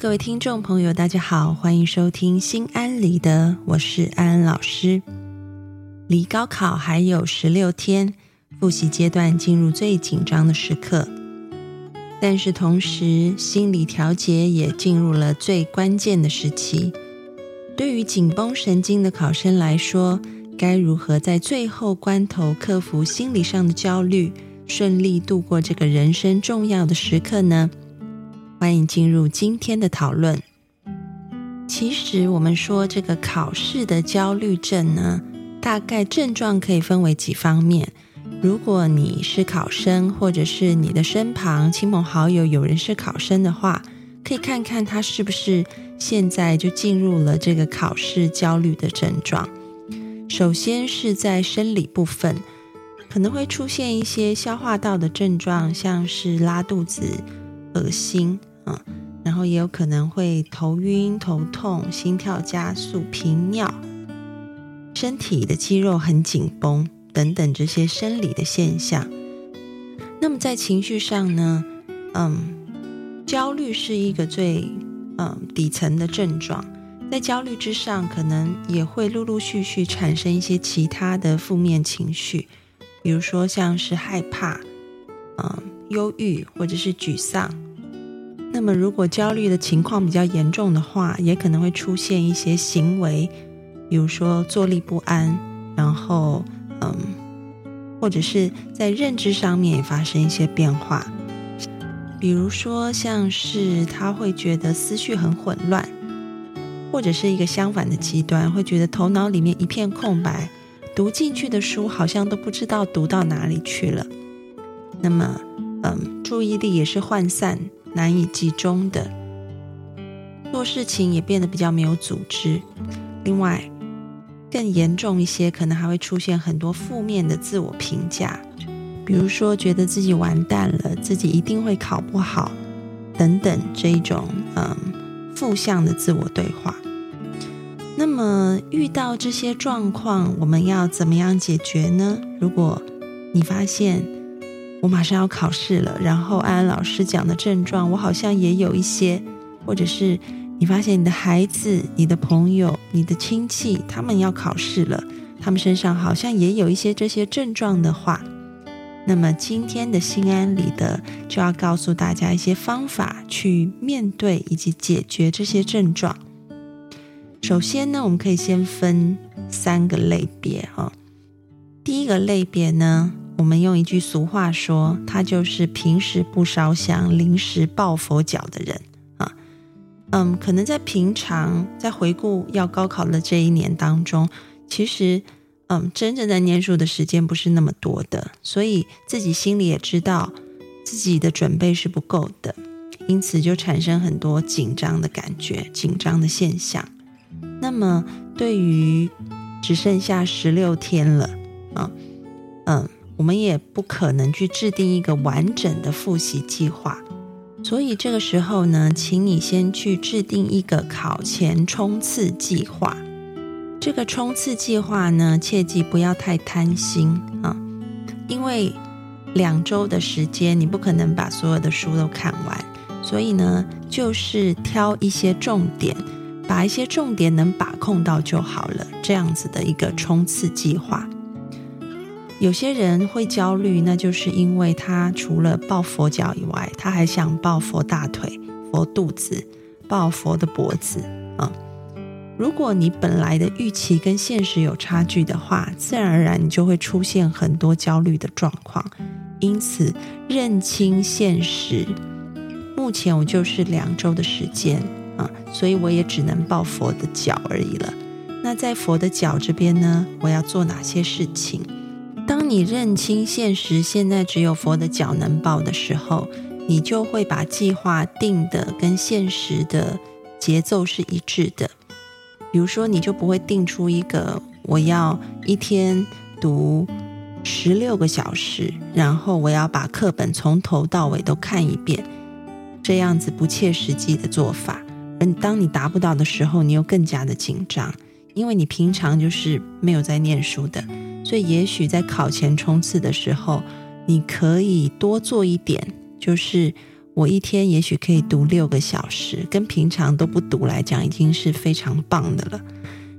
各位听众朋友，大家好，欢迎收听心安理得，我是安安老师。离高考还有十六天，复习阶段进入最紧张的时刻，但是同时心理调节也进入了最关键的时期。对于紧绷神经的考生来说，该如何在最后关头克服心理上的焦虑，顺利度过这个人生重要的时刻呢？欢迎进入今天的讨论。其实，我们说这个考试的焦虑症呢，大概症状可以分为几方面。如果你是考生，或者是你的身旁亲朋好友有人是考生的话，可以看看他是不是现在就进入了这个考试焦虑的症状。首先是在生理部分，可能会出现一些消化道的症状，像是拉肚子、恶心。然后也有可能会头晕、头痛、心跳加速、频尿、身体的肌肉很紧绷等等这些生理的现象。那么在情绪上呢？嗯，焦虑是一个最嗯底层的症状，在焦虑之上，可能也会陆陆续续产生一些其他的负面情绪，比如说像是害怕、嗯忧郁或者是沮丧。那么，如果焦虑的情况比较严重的话，也可能会出现一些行为，比如说坐立不安，然后，嗯，或者是在认知上面也发生一些变化，比如说像是他会觉得思绪很混乱，或者是一个相反的极端，会觉得头脑里面一片空白，读进去的书好像都不知道读到哪里去了。那么，嗯，注意力也是涣散。难以集中的，做事情也变得比较没有组织。另外，更严重一些，可能还会出现很多负面的自我评价，比如说觉得自己完蛋了，自己一定会考不好，等等这一种嗯负向的自我对话。那么遇到这些状况，我们要怎么样解决呢？如果你发现，我马上要考试了，然后安安老师讲的症状，我好像也有一些，或者是你发现你的孩子、你的朋友、你的亲戚，他们要考试了，他们身上好像也有一些这些症状的话，那么今天的心安理得就要告诉大家一些方法去面对以及解决这些症状。首先呢，我们可以先分三个类别哈，第一个类别呢。我们用一句俗话说，他就是平时不烧香，临时抱佛脚的人啊。嗯，可能在平常在回顾要高考的这一年当中，其实嗯，真正在念书的时间不是那么多的，所以自己心里也知道自己的准备是不够的，因此就产生很多紧张的感觉、紧张的现象。那么，对于只剩下十六天了啊，嗯。我们也不可能去制定一个完整的复习计划，所以这个时候呢，请你先去制定一个考前冲刺计划。这个冲刺计划呢，切记不要太贪心啊，因为两周的时间你不可能把所有的书都看完，所以呢，就是挑一些重点，把一些重点能把控到就好了，这样子的一个冲刺计划。有些人会焦虑，那就是因为他除了抱佛脚以外，他还想抱佛大腿、佛肚子、抱佛的脖子啊。如果你本来的预期跟现实有差距的话，自然而然你就会出现很多焦虑的状况。因此，认清现实。目前我就是两周的时间啊，所以我也只能抱佛的脚而已了。那在佛的脚这边呢，我要做哪些事情？当你认清现实，现在只有佛的脚能抱的时候，你就会把计划定的跟现实的节奏是一致的。比如说，你就不会定出一个我要一天读十六个小时，然后我要把课本从头到尾都看一遍，这样子不切实际的做法。而当你达不到的时候，你又更加的紧张，因为你平常就是没有在念书的，所以也许在考前冲刺的时候，你可以多做一点，就是我一天也许可以读六个小时，跟平常都不读来讲，已经是非常棒的了。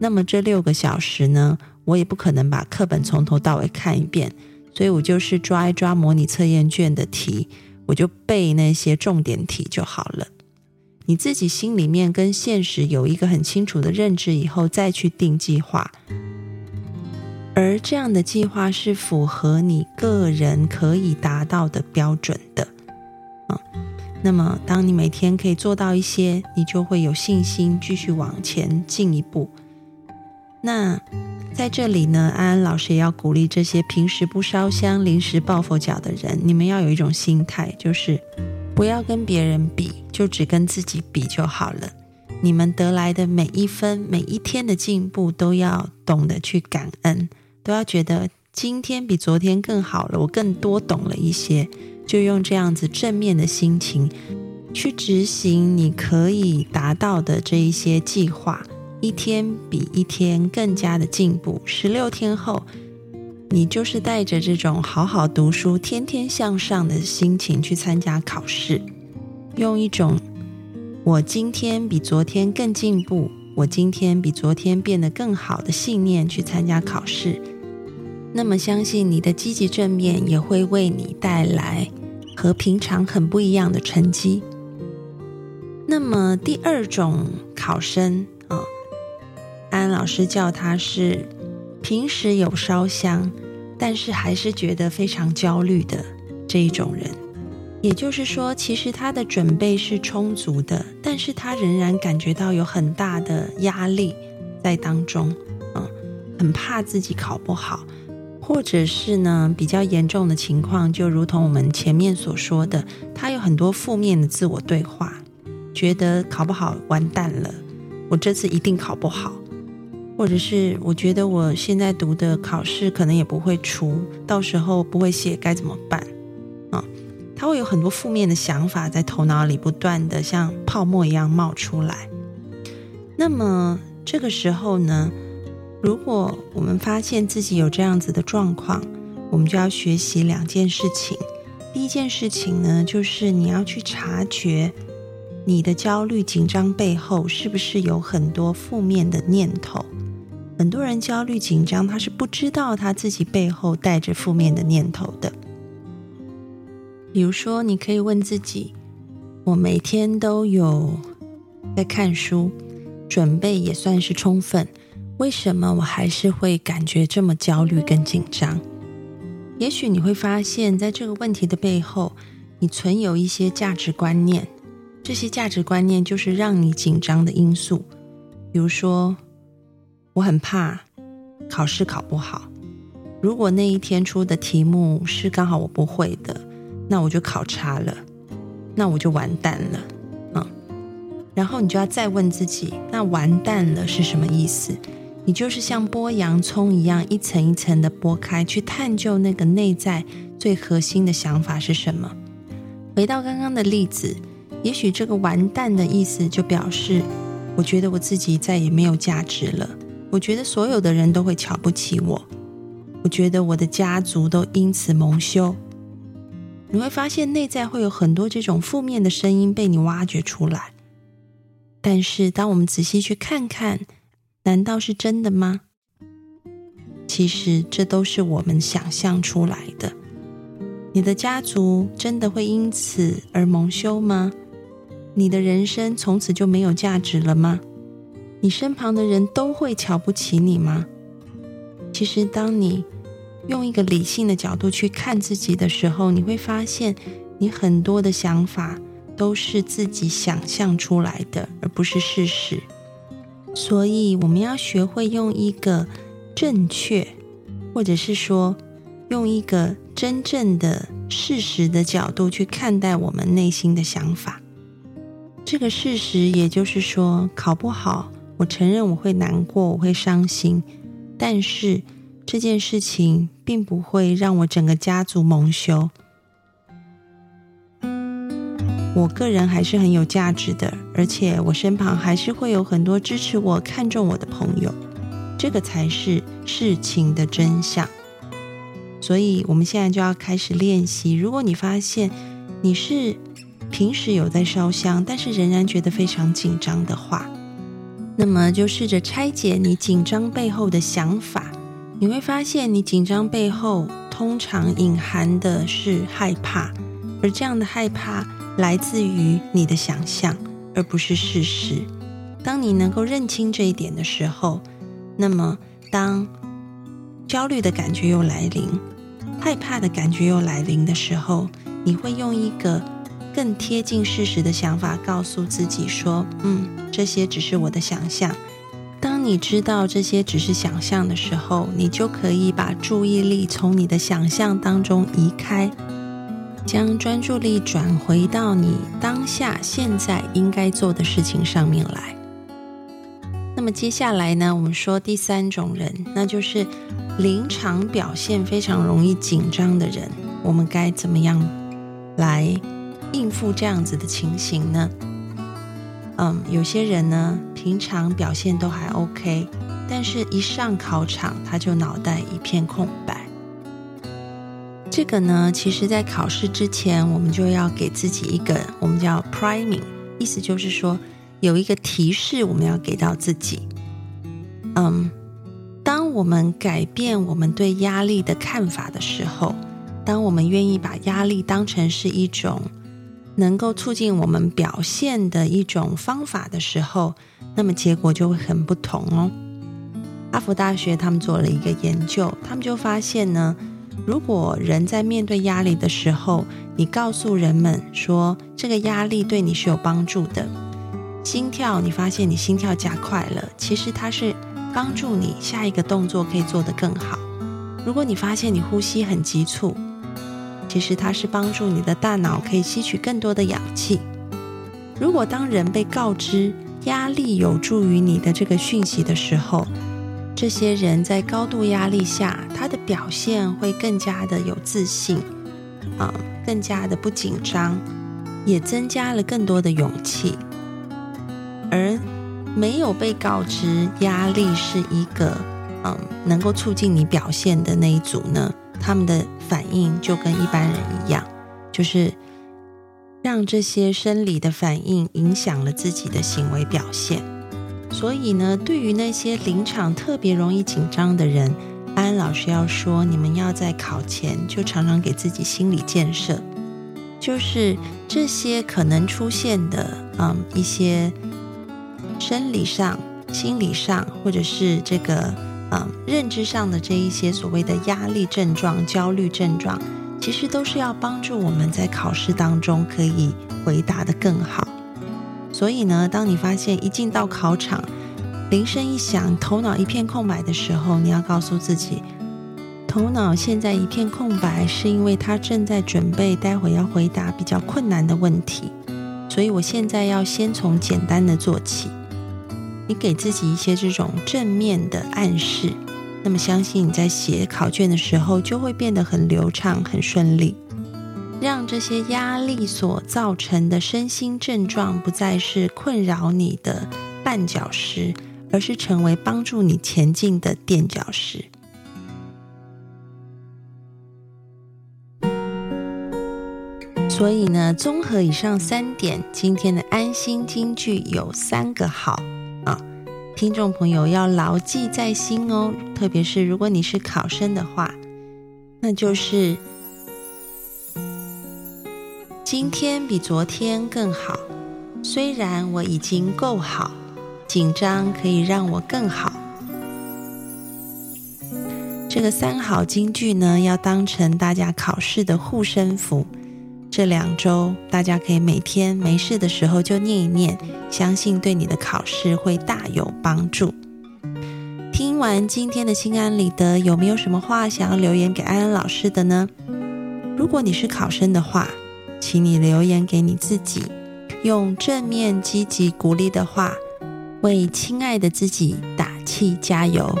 那么这六个小时呢，我也不可能把课本从头到尾看一遍，所以我就是抓一抓模拟测验卷的题，我就背那些重点题就好了。你自己心里面跟现实有一个很清楚的认知以后，再去定计划，而这样的计划是符合你个人可以达到的标准的，啊，那么当你每天可以做到一些，你就会有信心继续往前进一步。那在这里呢，安安老师也要鼓励这些平时不烧香、临时抱佛脚的人，你们要有一种心态，就是不要跟别人比。就只跟自己比就好了。你们得来的每一分、每一天的进步，都要懂得去感恩，都要觉得今天比昨天更好了，我更多懂了一些。就用这样子正面的心情去执行你可以达到的这一些计划，一天比一天更加的进步。十六天后，你就是带着这种好好读书、天天向上的心情去参加考试。用一种我今天比昨天更进步，我今天比昨天变得更好的信念去参加考试，那么相信你的积极正面也会为你带来和平常很不一样的成绩。那么第二种考生啊，安老师叫他是平时有烧香，但是还是觉得非常焦虑的这一种人。也就是说，其实他的准备是充足的，但是他仍然感觉到有很大的压力在当中，嗯，很怕自己考不好，或者是呢比较严重的情况，就如同我们前面所说的，他有很多负面的自我对话，觉得考不好完蛋了，我这次一定考不好，或者是我觉得我现在读的考试可能也不会出，到时候不会写该怎么办啊？他会有很多负面的想法在头脑里不断的像泡沫一样冒出来。那么这个时候呢，如果我们发现自己有这样子的状况，我们就要学习两件事情。第一件事情呢，就是你要去察觉你的焦虑紧张背后是不是有很多负面的念头。很多人焦虑紧张，他是不知道他自己背后带着负面的念头的。比如说，你可以问自己：我每天都有在看书，准备也算是充分，为什么我还是会感觉这么焦虑跟紧张？也许你会发现，在这个问题的背后，你存有一些价值观念，这些价值观念就是让你紧张的因素。比如说，我很怕考试考不好，如果那一天出的题目是刚好我不会的。那我就考差了，那我就完蛋了，嗯，然后你就要再问自己，那完蛋了是什么意思？你就是像剥洋葱一样，一层一层的剥开，去探究那个内在最核心的想法是什么。回到刚刚的例子，也许这个完蛋的意思就表示，我觉得我自己再也没有价值了，我觉得所有的人都会瞧不起我，我觉得我的家族都因此蒙羞。你会发现内在会有很多这种负面的声音被你挖掘出来，但是当我们仔细去看看，难道是真的吗？其实这都是我们想象出来的。你的家族真的会因此而蒙羞吗？你的人生从此就没有价值了吗？你身旁的人都会瞧不起你吗？其实当你。用一个理性的角度去看自己的时候，你会发现，你很多的想法都是自己想象出来的，而不是事实。所以，我们要学会用一个正确，或者是说用一个真正的事实的角度去看待我们内心的想法。这个事实，也就是说，考不好，我承认我会难过，我会伤心，但是这件事情并不会让我整个家族蒙羞。我个人还是很有价值的，而且我身旁还是会有很多支持我、看重我的朋友，这个才是事情的真相。所以，我们现在就要开始练习。如果你发现你是平时有在烧香，但是仍然觉得非常紧张的话，那么就试着拆解你紧张背后的想法。你会发现，你紧张背后通常隐含的是害怕，而这样的害怕。来自于你的想象，而不是事实。当你能够认清这一点的时候，那么当焦虑的感觉又来临、害怕的感觉又来临的时候，你会用一个更贴近事实的想法告诉自己说：“嗯，这些只是我的想象。”当你知道这些只是想象的时候，你就可以把注意力从你的想象当中移开。将专注力转回到你当下现在应该做的事情上面来。那么接下来呢，我们说第三种人，那就是临场表现非常容易紧张的人。我们该怎么样来应付这样子的情形呢？嗯，有些人呢，平常表现都还 OK，但是一上考场他就脑袋一片空白。这个呢，其实，在考试之前，我们就要给自己一个我们叫 priming，意思就是说，有一个提示，我们要给到自己。嗯，当我们改变我们对压力的看法的时候，当我们愿意把压力当成是一种能够促进我们表现的一种方法的时候，那么结果就会很不同哦。哈佛大学他们做了一个研究，他们就发现呢。如果人在面对压力的时候，你告诉人们说这个压力对你是有帮助的，心跳你发现你心跳加快了，其实它是帮助你下一个动作可以做得更好。如果你发现你呼吸很急促，其实它是帮助你的大脑可以吸取更多的氧气。如果当人被告知压力有助于你的这个讯息的时候，这些人在高度压力下，他的表现会更加的有自信，啊，更加的不紧张，也增加了更多的勇气。而没有被告知压力是一个嗯能够促进你表现的那一组呢，他们的反应就跟一般人一样，就是让这些生理的反应影响了自己的行为表现。所以呢，对于那些临场特别容易紧张的人，安安老师要说，你们要在考前就常常给自己心理建设，就是这些可能出现的，嗯，一些生理上、心理上，或者是这个，嗯，认知上的这一些所谓的压力症状、焦虑症状，其实都是要帮助我们在考试当中可以回答的更好。所以呢，当你发现一进到考场，铃声一响，头脑一片空白的时候，你要告诉自己，头脑现在一片空白，是因为他正在准备待会要回答比较困难的问题。所以我现在要先从简单的做起。你给自己一些这种正面的暗示，那么相信你在写考卷的时候就会变得很流畅、很顺利。让这些压力所造成的身心症状不再是困扰你的绊脚石，而是成为帮助你前进的垫脚石。所以呢，综合以上三点，今天的安心金句有三个好啊，听众朋友要牢记在心哦。特别是如果你是考生的话，那就是。今天比昨天更好，虽然我已经够好，紧张可以让我更好。这个三好金句呢，要当成大家考试的护身符。这两周大家可以每天没事的时候就念一念，相信对你的考试会大有帮助。听完今天的心安理得，有没有什么话想要留言给安安老师的呢？如果你是考生的话，请你留言给你自己，用正面、积极、鼓励的话，为亲爱的自己打气加油。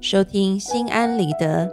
收听心安理得，